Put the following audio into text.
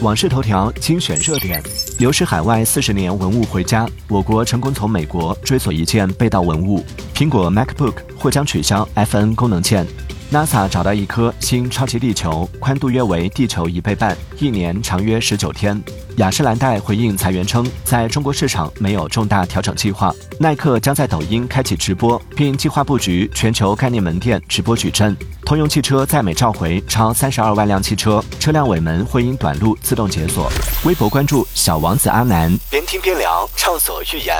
网事头条精选热点：流失海外四十年文物回家，我国成功从美国追索一件被盗文物。苹果 MacBook 或将取消 FN 功能键。NASA 找到一颗新超级地球，宽度约为地球一倍半，一年长约十九天。雅诗兰黛回应裁员称，在中国市场没有重大调整计划。耐克将在抖音开启直播，并计划布局全球概念门店直播矩阵。通用汽车在美召回超三十二万辆汽车，车辆尾门会因短路自动解锁。微博关注小王子阿南，边听边聊，畅所欲言。